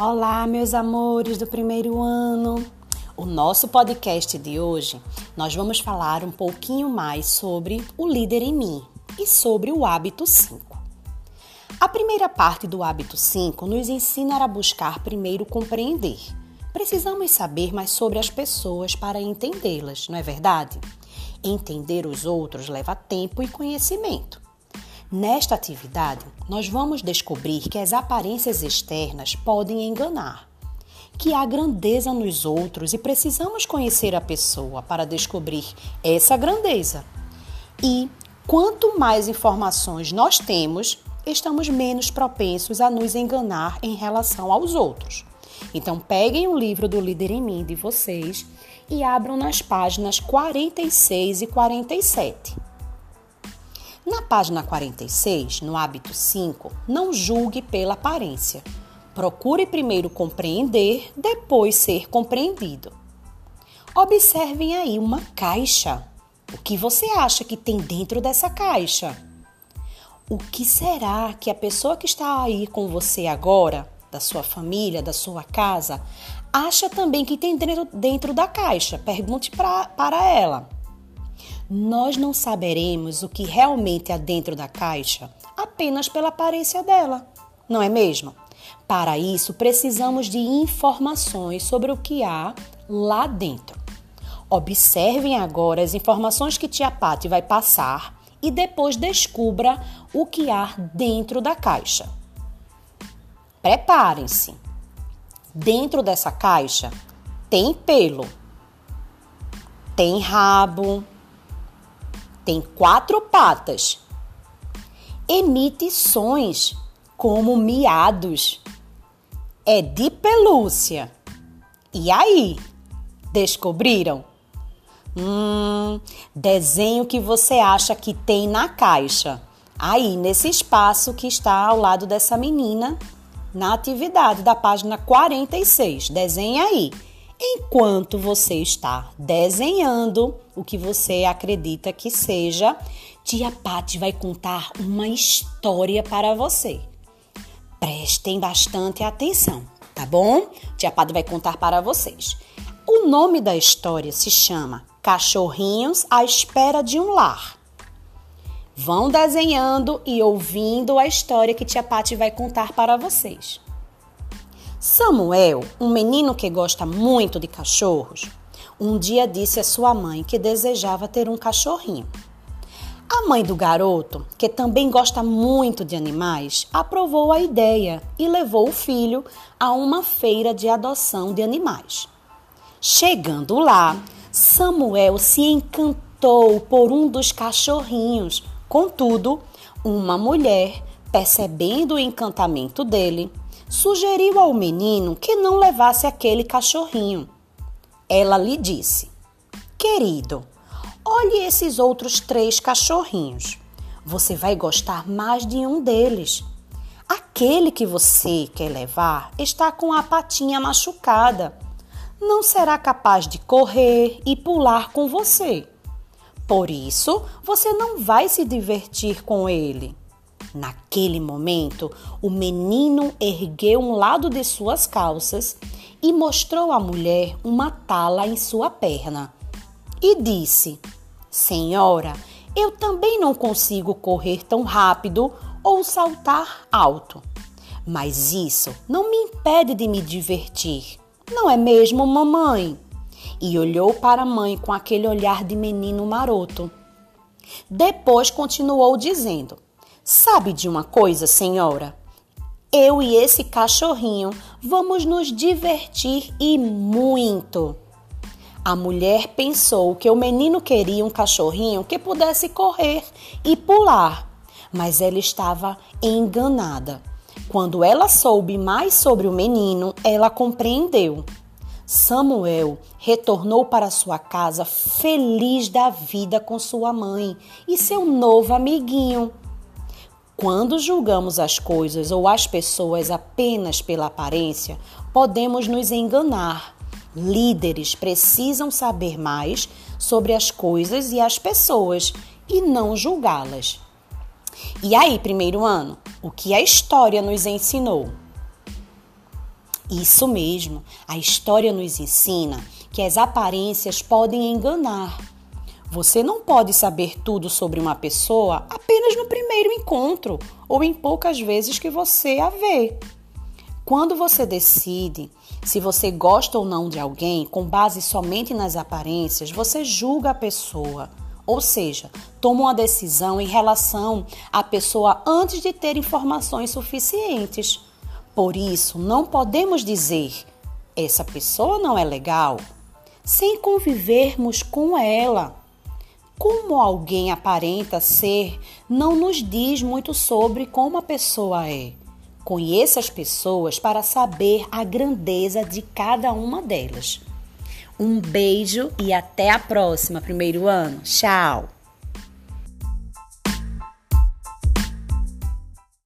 Olá, meus amores do primeiro ano. O nosso podcast de hoje, nós vamos falar um pouquinho mais sobre o líder em mim e sobre o hábito 5. A primeira parte do hábito 5 nos ensina a buscar primeiro compreender. Precisamos saber mais sobre as pessoas para entendê-las, não é verdade? Entender os outros leva tempo e conhecimento. Nesta atividade, nós vamos descobrir que as aparências externas podem enganar, que há grandeza nos outros e precisamos conhecer a pessoa para descobrir essa grandeza. E quanto mais informações nós temos, estamos menos propensos a nos enganar em relação aos outros. Então, peguem o livro do Líder em Mim de vocês e abram nas páginas 46 e 47. Na página 46, no hábito 5, não julgue pela aparência. Procure primeiro compreender, depois ser compreendido. Observem aí uma caixa. O que você acha que tem dentro dessa caixa? O que será que a pessoa que está aí com você agora, da sua família, da sua casa, acha também que tem dentro, dentro da caixa? Pergunte pra, para ela nós não saberemos o que realmente há dentro da caixa apenas pela aparência dela, não é mesmo? Para isso, precisamos de informações sobre o que há lá dentro. Observem agora as informações que Tia Pati vai passar e depois descubra o que há dentro da caixa. Preparem-se. Dentro dessa caixa tem pelo, tem rabo, tem quatro patas. Emite sons como miados. É de pelúcia. E aí? Descobriram? Hum, desenho que você acha que tem na caixa. Aí, nesse espaço que está ao lado dessa menina, na atividade da página 46. Desenhe aí enquanto você está desenhando o que você acredita que seja, Tia Pati vai contar uma história para você. Prestem bastante atenção, tá bom? Tia Pati vai contar para vocês. O nome da história se chama Cachorrinhos à Espera de um Lar. Vão desenhando e ouvindo a história que Tia Pati vai contar para vocês. Samuel, um menino que gosta muito de cachorros, um dia disse à sua mãe que desejava ter um cachorrinho. A mãe do garoto, que também gosta muito de animais, aprovou a ideia e levou o filho a uma feira de adoção de animais. Chegando lá, Samuel se encantou por um dos cachorrinhos. Contudo, uma mulher, percebendo o encantamento dele, sugeriu ao menino que não levasse aquele cachorrinho. Ela lhe disse: Querido, olhe esses outros três cachorrinhos. Você vai gostar mais de um deles. Aquele que você quer levar está com a patinha machucada. Não será capaz de correr e pular com você. Por isso, você não vai se divertir com ele. Naquele momento, o menino ergueu um lado de suas calças e mostrou à mulher uma tala em sua perna. E disse: Senhora, eu também não consigo correr tão rápido ou saltar alto. Mas isso não me impede de me divertir, não é mesmo, mamãe? E olhou para a mãe com aquele olhar de menino maroto. Depois continuou dizendo: Sabe de uma coisa, senhora? Eu e esse cachorrinho vamos nos divertir e muito. A mulher pensou que o menino queria um cachorrinho que pudesse correr e pular, mas ela estava enganada. Quando ela soube mais sobre o menino, ela compreendeu. Samuel retornou para sua casa feliz da vida com sua mãe e seu novo amiguinho. Quando julgamos as coisas ou as pessoas apenas pela aparência, podemos nos enganar. Líderes precisam saber mais sobre as coisas e as pessoas e não julgá-las. E aí, primeiro ano, o que a história nos ensinou? Isso mesmo, a história nos ensina que as aparências podem enganar. Você não pode saber tudo sobre uma pessoa apenas no primeiro encontro ou em poucas vezes que você a vê. Quando você decide se você gosta ou não de alguém com base somente nas aparências, você julga a pessoa. Ou seja, toma uma decisão em relação à pessoa antes de ter informações suficientes. Por isso, não podemos dizer essa pessoa não é legal sem convivermos com ela. Como alguém aparenta ser não nos diz muito sobre como a pessoa é. Conheça as pessoas para saber a grandeza de cada uma delas. Um beijo e até a próxima, primeiro ano. Tchau!